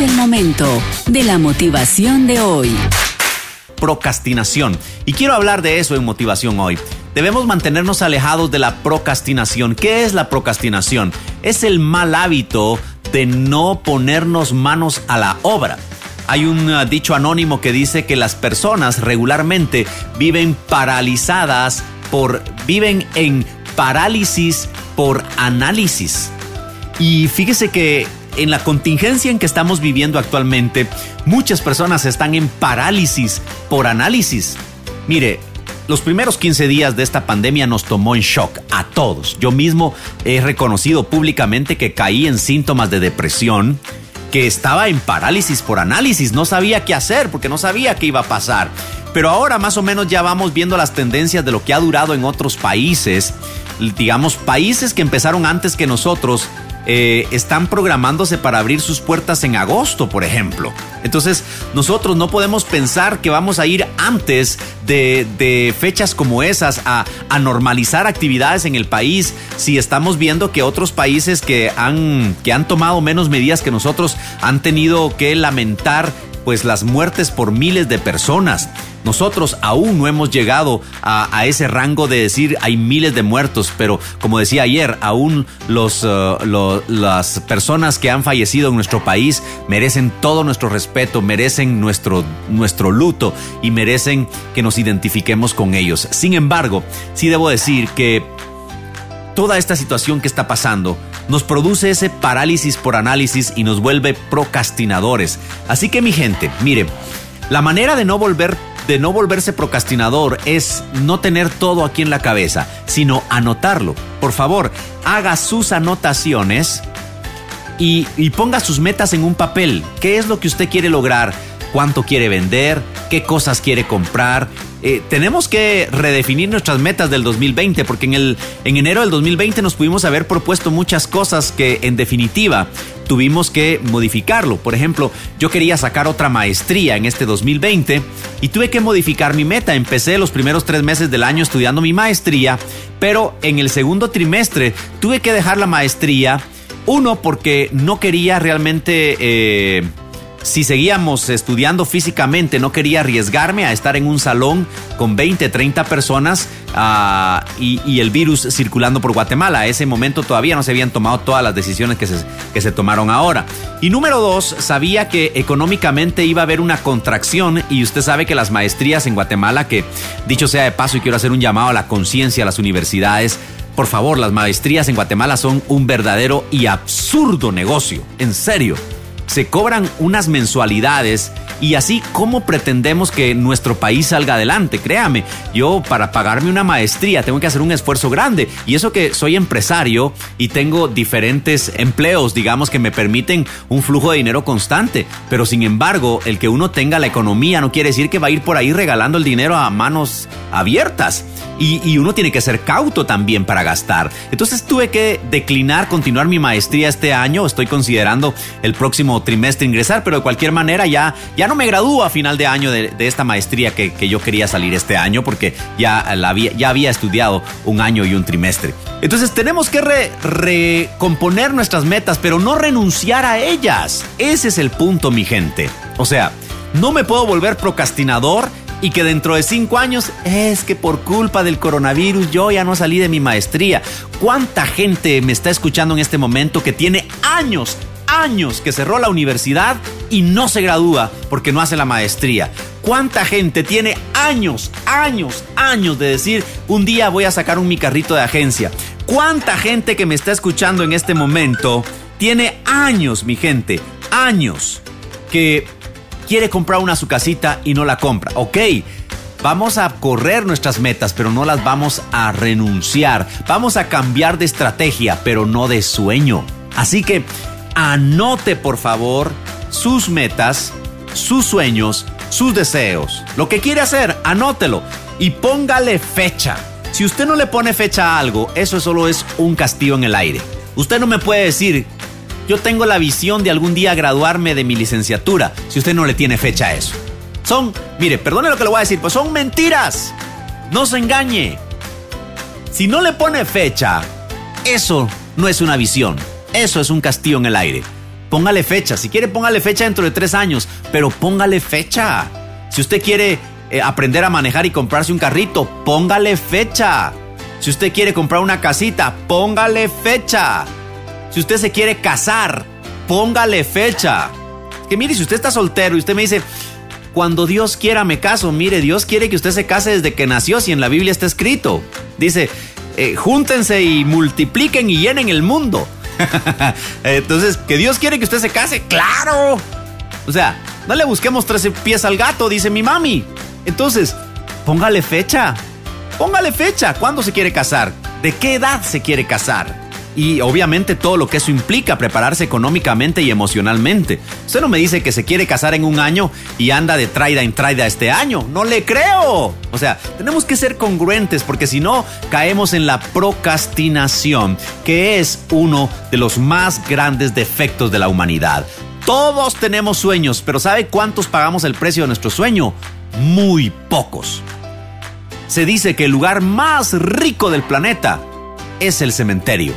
El momento de la motivación de hoy. Procrastinación. Y quiero hablar de eso en motivación hoy. Debemos mantenernos alejados de la procrastinación. ¿Qué es la procrastinación? Es el mal hábito de no ponernos manos a la obra. Hay un uh, dicho anónimo que dice que las personas regularmente viven paralizadas por viven en parálisis por análisis. Y fíjese que en la contingencia en que estamos viviendo actualmente, muchas personas están en parálisis por análisis. Mire, los primeros 15 días de esta pandemia nos tomó en shock a todos. Yo mismo he reconocido públicamente que caí en síntomas de depresión, que estaba en parálisis por análisis, no sabía qué hacer porque no sabía qué iba a pasar. Pero ahora más o menos ya vamos viendo las tendencias de lo que ha durado en otros países, digamos países que empezaron antes que nosotros eh, están programándose para abrir sus puertas en agosto, por ejemplo. Entonces, nosotros no podemos pensar que vamos a ir antes de, fechas como esas a, a, normalizar actividades en el país si estamos viendo que otros países que han, que han tomado menos medidas que nosotros han tenido que lamentar pues las muertes por miles de personas. Nosotros aún no hemos llegado a, ese rango de decir hay miles de muertos, pero como decía ayer, aún los, uh, las personas que han fallecido en nuestro país merecen todo nuestro respeto, merecen nuestro, nuestro luto y merecen que nos identifiquemos con ellos. Sin embargo, sí debo decir que toda esta situación que está pasando nos produce ese parálisis por análisis y nos vuelve procrastinadores. Así que mi gente, mire, la manera de no volver de no volverse procrastinador es no tener todo aquí en la cabeza, sino anotarlo. Por favor, haga sus anotaciones y, y, ponga sus metas en un papel. ¿Qué es lo que usted quiere lograr? ¿Cuánto quiere vender? ¿Qué cosas quiere comprar? Eh, tenemos que redefinir nuestras metas del 2020 porque en, el, en enero del 2020 nos pudimos haber propuesto muchas cosas que en definitiva tuvimos que modificarlo. Por ejemplo, yo quería sacar otra maestría en este 2020 y tuve que modificar mi meta. Empecé los primeros tres meses del año estudiando mi maestría, pero en el segundo trimestre tuve que dejar la maestría. Uno, porque no quería realmente... Eh, si seguíamos estudiando físicamente, no quería arriesgarme a estar en un salón con 20, 30 personas ah, y, el virus circulando por Guatemala. A ese momento todavía no se habían tomado todas las decisiones que se, que se tomaron ahora. Y número dos, sabía que económicamente iba a haber una contracción y usted sabe que las maestrías en Guatemala, que dicho sea de paso y quiero hacer un llamado a la conciencia a las universidades, por favor, las maestrías en Guatemala son un verdadero y absurdo negocio. En serio se cobran unas mensualidades y así, ¿cómo pretendemos que nuestro país salga adelante? Créame, yo para pagarme una maestría tengo que hacer un esfuerzo grande. Y eso que soy empresario y tengo diferentes empleos, digamos, que me permiten un flujo de dinero constante. Pero sin embargo, el que uno tenga la economía no quiere decir que va a ir por ahí regalando el dinero a manos abiertas. Y, y uno tiene que ser cauto también para gastar. Entonces tuve que declinar continuar mi maestría este año. Estoy considerando el próximo trimestre ingresar, pero de cualquier manera ya, ya no me gradúo a final de año de, esta maestría que, yo quería salir este año porque ya, había, ya había estudiado un año y un trimestre. Entonces tenemos que recomponer nuestras metas, pero no renunciar a ellas. Ese es el punto, mi gente. O sea, no me puedo volver procrastinador y que dentro de cinco años es que por culpa del coronavirus yo ya no salí de mi maestría. ¿Cuánta gente me está escuchando en este momento que tiene años, años que cerró la universidad y no se gradúa porque no hace la maestría. ¿Cuánta gente tiene años, años, años de decir, un día voy a sacar un mi carrito de agencia? ¿Cuánta gente que me está escuchando en este momento tiene años, mi gente, años, que quiere comprar una su casita y no la compra? Ok, Vamos a correr nuestras metas, pero no las vamos a renunciar. Vamos a cambiar de estrategia, pero no de sueño. Así que anote por favor sus metas, sus sueños, sus deseos. Lo que quiere hacer, anótelo y póngale fecha. Si usted no le pone fecha a algo, eso solo es un castillo en el aire. Usted no me puede decir, yo tengo la visión de algún día graduarme de mi licenciatura, si usted no le tiene fecha a eso. Son, mire, perdone lo que le voy a decir, pues son mentiras. No se engañe. Si no le pone fecha, eso no es una visión. Eso es un castillo en el aire. póngale fecha. Si quiere, póngale fecha dentro de tres años, pero póngale fecha. Si usted quiere eh, aprender a manejar y comprarse un carrito, póngale fecha. Si usted quiere comprar una casita, póngale fecha. Si usted se quiere casar, póngale fecha. Que mire, si usted está soltero y usted me dice, cuando Dios quiera me caso, mire, Dios quiere que usted se case desde que nació, si en la Biblia está escrito. Dice, eh, júntense y multipliquen y llenen el mundo. Entonces, ¿que Dios quiere que usted se case? ¡Claro! O sea, no le busquemos tres pies al gato, dice mi mami. Entonces, póngale fecha. Póngale fecha. ¿Cuándo se quiere casar? ¿De qué edad se quiere casar? Y obviamente todo lo que eso implica, prepararse económicamente y emocionalmente. Usted no me dice que se quiere casar en un año y anda de traida en traida este año. No le creo. O sea, tenemos que ser congruentes porque si no, caemos en la procrastinación, que es uno de los más grandes defectos de la humanidad. Todos tenemos sueños, pero ¿sabe cuántos pagamos el precio de nuestro sueño? Muy pocos. Se dice que el lugar más rico del planeta es el cementerio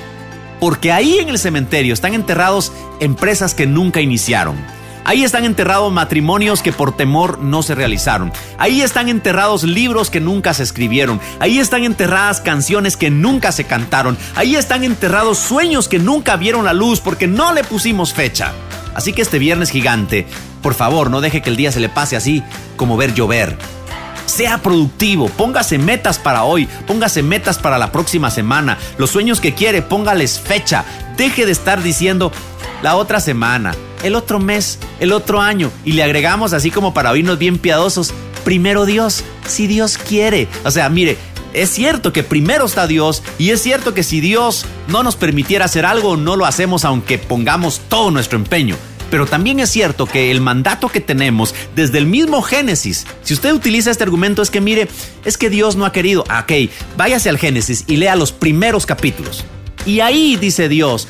porque ahí en el cementerio están enterrados empresas que nunca iniciaron. Ahí están enterrados matrimonios que por temor no se realizaron. Ahí están enterrados libros que nunca se escribieron. Ahí están enterradas canciones que nunca se cantaron. Ahí están enterrados sueños que nunca vieron la luz porque no le pusimos fecha. Así que este viernes gigante, por favor, no deje que el día se le pase así como ver llover. Sea productivo, póngase metas para hoy, póngase metas para la próxima semana. Los sueños que quiere, póngales fecha. Deje de estar diciendo la otra semana, el otro mes, el otro año. Y le agregamos así como para oírnos bien piadosos, primero Dios, si Dios quiere. O sea, mire, es cierto que primero está Dios y es cierto que si Dios no nos permitiera hacer algo, no lo hacemos aunque pongamos todo nuestro empeño. Pero también es cierto que el mandato que tenemos desde el mismo Génesis, si usted utiliza este argumento es que mire, es que Dios no ha querido, ah, ok, váyase al Génesis y lea los primeros capítulos. Y ahí dice Dios,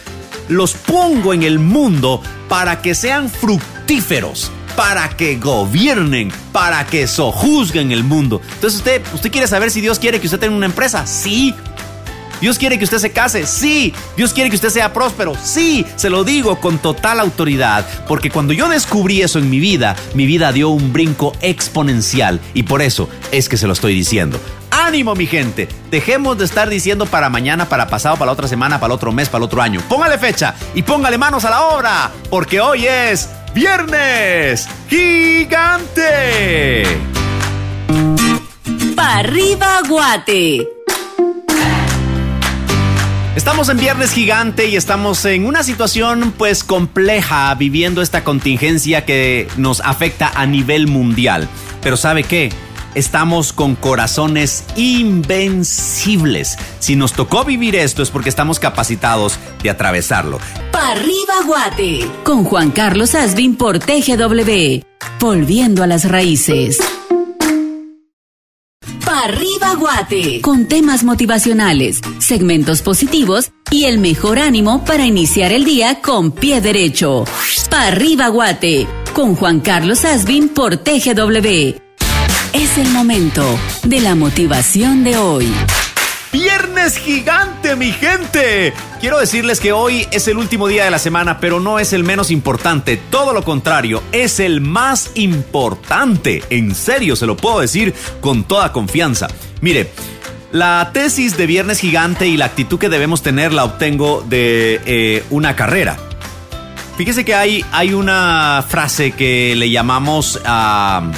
los pongo en el mundo para que sean fructíferos, para que gobiernen, para que sojuzguen el mundo. Entonces usted, usted quiere saber si Dios quiere que usted tenga una empresa. Sí, Dios quiere que usted se case, sí. Dios quiere que usted sea próspero, sí. Se lo digo con total autoridad, porque cuando yo descubrí eso en mi vida, mi vida dio un brinco exponencial y por eso es que se lo estoy diciendo. Ánimo mi gente, dejemos de estar diciendo para mañana, para pasado, para la otra semana, para el otro mes, para el otro año. Póngale fecha y póngale manos a la obra, porque hoy es viernes gigante. ¡Para arriba, Guate! Estamos en Viernes Gigante y estamos en una situación pues compleja viviendo esta contingencia que nos afecta a nivel mundial. Pero ¿sabe qué? Estamos con corazones invencibles. Si nos tocó vivir esto es porque estamos capacitados de atravesarlo. ¡Pa arriba Guate! Con Juan Carlos Asbin por TGW. Volviendo a las raíces. Arriba Guate. Con temas motivacionales, segmentos positivos y el mejor ánimo para iniciar el día con pie derecho. Pa Arriba Guate. Con Juan Carlos Asbin por TGW. Es el momento de la motivación de hoy. Viernes gigante, mi gente. Quiero decirles que hoy es el último día de la semana, pero no es el menos importante. Todo lo contrario, es el más importante. En serio, se lo puedo decir con toda confianza. Mire, la tesis de Viernes Gigante y la actitud que debemos tener la obtengo de eh, una carrera. Fíjese que hay, hay una frase que le llamamos a,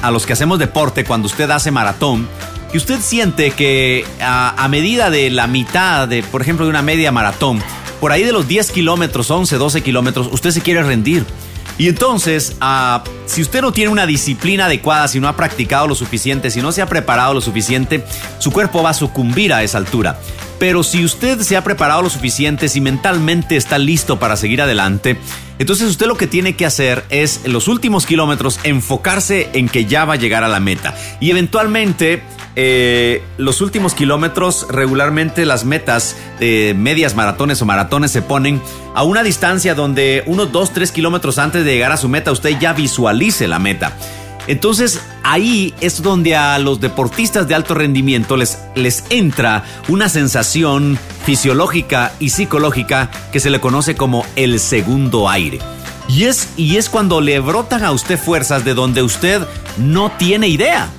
a los que hacemos deporte cuando usted hace maratón que usted siente que a, medida de la mitad de, por ejemplo, de una media maratón, por ahí de los 10 kilómetros, 11, 12 kilómetros, usted se quiere rendir. Y entonces, ah, si usted no tiene una disciplina adecuada, si no ha practicado lo suficiente, si no se ha preparado lo suficiente, su cuerpo va a sucumbir a esa altura. Pero si usted se ha preparado lo suficiente, si mentalmente está listo para seguir adelante, entonces usted lo que tiene que hacer es en los últimos kilómetros enfocarse en que ya va a llegar a la meta. Y eventualmente eh, los últimos kilómetros, regularmente las metas de medias maratones o maratones se ponen a una distancia donde unos 2, 3 kilómetros antes de llegar a su meta usted ya visualice la meta. Entonces, ahí es donde a los deportistas de alto rendimiento les, les entra una sensación fisiológica y psicológica que se le conoce como el segundo aire. Y es, y es cuando le brotan a usted fuerzas de donde usted no tiene idea.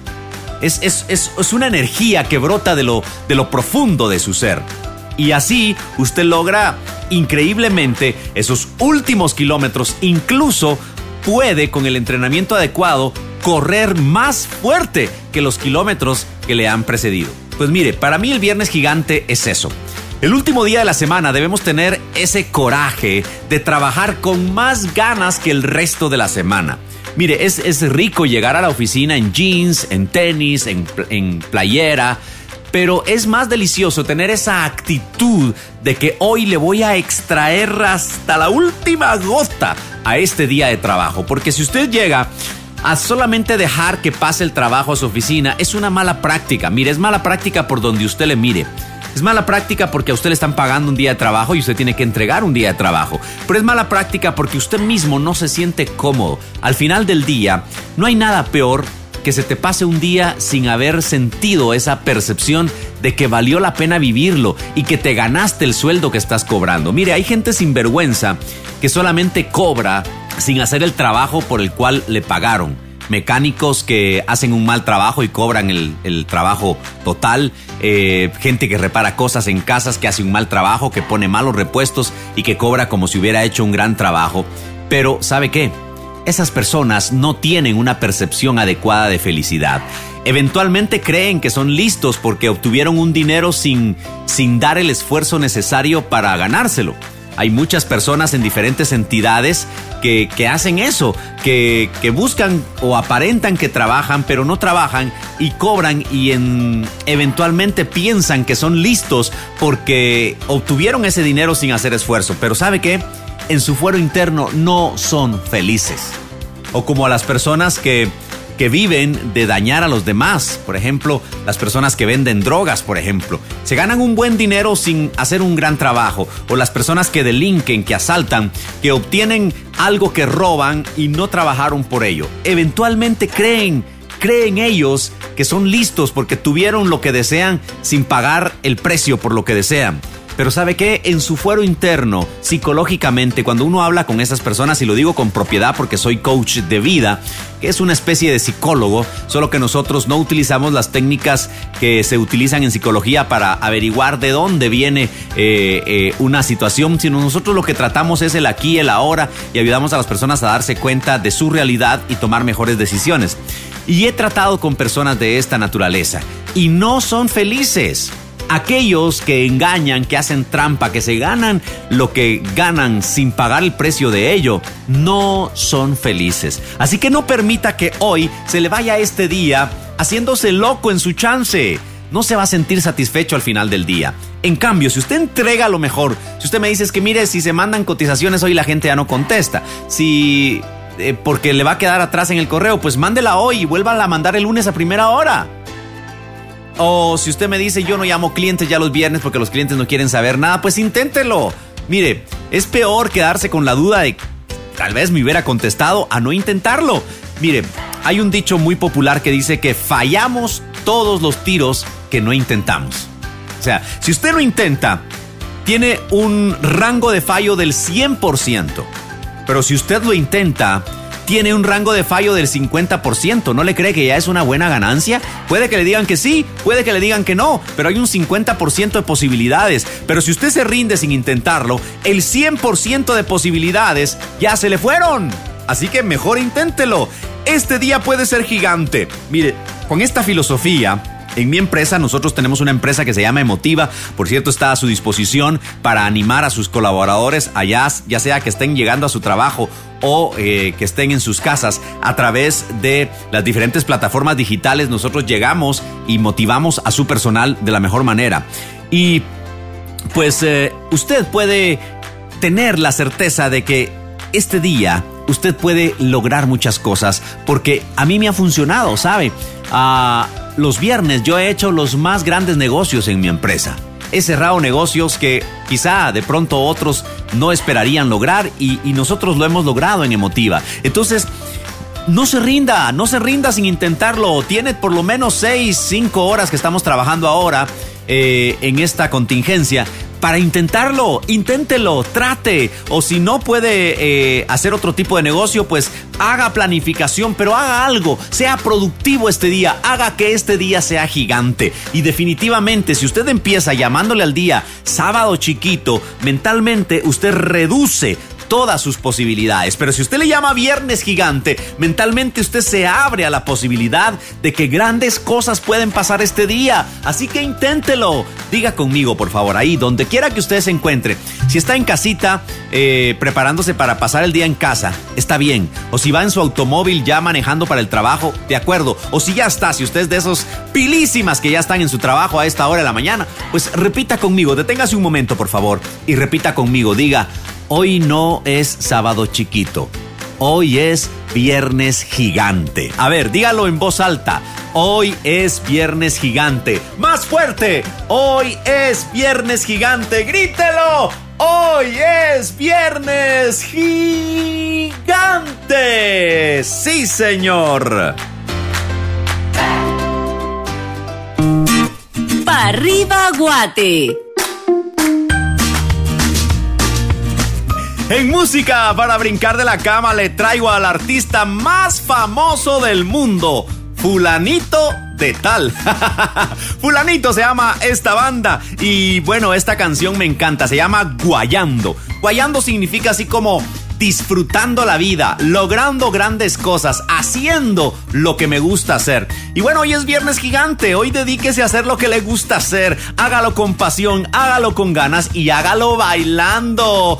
Es, es, es, una energía que brota de lo, de lo profundo de su ser. Y así usted logra increíblemente esos últimos kilómetros, incluso puede con el entrenamiento adecuado correr más fuerte que los kilómetros que le han precedido. Pues mire, para mí el viernes gigante es eso. El último día de la semana debemos tener ese coraje de trabajar con más ganas que el resto de la semana. Mire, es, es rico llegar a la oficina en jeans, en tenis, en, en playera, pero es más delicioso tener esa actitud de que hoy le voy a extraer hasta la última gota a este día de trabajo. Porque si usted llega a solamente dejar que pase el trabajo a su oficina, es una mala práctica. Mire, es mala práctica por donde usted le mire. Es mala práctica porque a usted le están pagando un día de trabajo y usted tiene que entregar un día de trabajo. Pero es mala práctica porque usted mismo no se siente cómodo. Al final del día, no hay nada peor que se te pase un día sin haber sentido esa percepción de que valió la pena vivirlo y que te ganaste el sueldo que estás cobrando. Mire, hay gente sin vergüenza que solamente cobra sin hacer el trabajo por el cual le pagaron mecánicos que hacen un mal trabajo y cobran el, trabajo total, eh, gente que repara cosas en casas que hace un mal trabajo, que pone malos repuestos y que cobra como si hubiera hecho un gran trabajo. Pero, ¿sabe qué? Esas personas no tienen una percepción adecuada de felicidad. Eventualmente creen que son listos porque obtuvieron un dinero sin, sin dar el esfuerzo necesario para ganárselo. Hay muchas personas en diferentes entidades que, hacen eso, que, buscan o aparentan que trabajan, pero no trabajan y cobran y en, eventualmente piensan que son listos porque obtuvieron ese dinero sin hacer esfuerzo. Pero ¿sabe qué? En su fuero interno no son felices. O como a las personas que que viven de dañar a los demás. Por ejemplo, las personas que venden drogas, por ejemplo. Se ganan un buen dinero sin hacer un gran trabajo. O las personas que delinquen, que asaltan, que obtienen algo que roban y no trabajaron por ello. Eventualmente creen, creen ellos que son listos porque tuvieron lo que desean sin pagar el precio por lo que desean. Pero sabe que en su fuero interno, psicológicamente, cuando uno habla con esas personas, y lo digo con propiedad porque soy coach de vida, es una especie de psicólogo, solo que nosotros no utilizamos las técnicas que se utilizan en psicología para averiguar de dónde viene eh, eh, una situación, sino nosotros lo que tratamos es el aquí, el ahora, y ayudamos a las personas a darse cuenta de su realidad y tomar mejores decisiones. Y he tratado con personas de esta naturaleza, y no son felices aquellos que engañan, que hacen trampa, que se ganan lo que ganan sin pagar el precio de ello, no son felices. Así que no permita que hoy se le vaya este día haciéndose loco en su chance. No se va a sentir satisfecho al final del día. En cambio, si usted entrega lo mejor, si usted me dice que mire, si se mandan cotizaciones hoy la gente ya no contesta. Si eh, porque le va a quedar atrás en el correo, pues mándela hoy y vuelva a mandar el lunes a primera hora. O si usted me dice yo no llamo clientes ya los viernes porque los clientes no quieren saber nada, pues inténtelo. Mire, es peor quedarse con la duda de tal vez me hubiera contestado a no intentarlo. Mire, hay un dicho muy popular que dice que fallamos todos los tiros que no intentamos. O sea, si usted lo intenta, tiene un rango de fallo del 100%. Pero si usted lo intenta, tiene un rango de fallo del 50%. ¿No le cree que ya es una buena ganancia? Puede que le digan que sí, puede que le digan que no, pero hay un 50% de posibilidades. Pero si usted se rinde sin intentarlo, el 100% de posibilidades ya se le fueron. Así que mejor inténtelo. Este día puede ser gigante. Mire, con esta filosofía, en mi empresa, nosotros tenemos una empresa que se llama Emotiva. Por cierto, está a su disposición para animar a sus colaboradores allá, ya sea que estén llegando a su trabajo o eh, que estén en sus casas a través de las diferentes plataformas digitales. Nosotros llegamos y motivamos a su personal de la mejor manera. Y pues eh, usted puede tener la certeza de que este día usted puede lograr muchas cosas porque a mí me ha funcionado, ¿sabe? Ah, los viernes yo he hecho los más grandes negocios en mi empresa. He cerrado negocios que quizá de pronto otros no esperarían lograr y, nosotros lo hemos logrado en Emotiva. Entonces, no se rinda, no se rinda sin intentarlo. Tiene por lo menos 6, 5 horas que estamos trabajando ahora eh, en esta contingencia para intentarlo, inténtelo, trate. O si no puede eh, hacer otro tipo de negocio, pues haga planificación, pero haga algo, sea productivo este día, haga que este día sea gigante. Y definitivamente, si usted empieza llamándole al día sábado chiquito, mentalmente usted reduce todas sus posibilidades. Pero si usted le llama viernes gigante, mentalmente usted se abre a la posibilidad de que grandes cosas pueden pasar este día. Así que inténtelo. Diga conmigo, por favor, ahí, donde quiera que usted se encuentre. Si está en casita, eh, preparándose para pasar el día en casa, está bien. O si va en su automóvil ya manejando para el trabajo, de acuerdo. O si ya está, si usted es de esos pilísimas que ya están en su trabajo a esta hora de la mañana, pues repita conmigo, deténgase un momento, por favor, y repita conmigo, diga, Hoy no es sábado chiquito. Hoy es viernes gigante. A ver, dígalo en voz alta. Hoy es viernes gigante. Más fuerte. Hoy es viernes gigante. Grítelo. Hoy es viernes gigante. Sí, señor. Pa arriba, Guate. En música para brincar de la cama le traigo al artista más famoso del mundo, Fulanito de tal. Fulanito se llama esta banda y bueno, esta canción me encanta, se llama Guayando. Guayando significa así como disfrutando la vida, logrando grandes cosas, haciendo lo que me gusta hacer. Y bueno, hoy es viernes gigante, hoy dedíquese a hacer lo que le gusta hacer, hágalo con pasión, hágalo con ganas y hágalo bailando.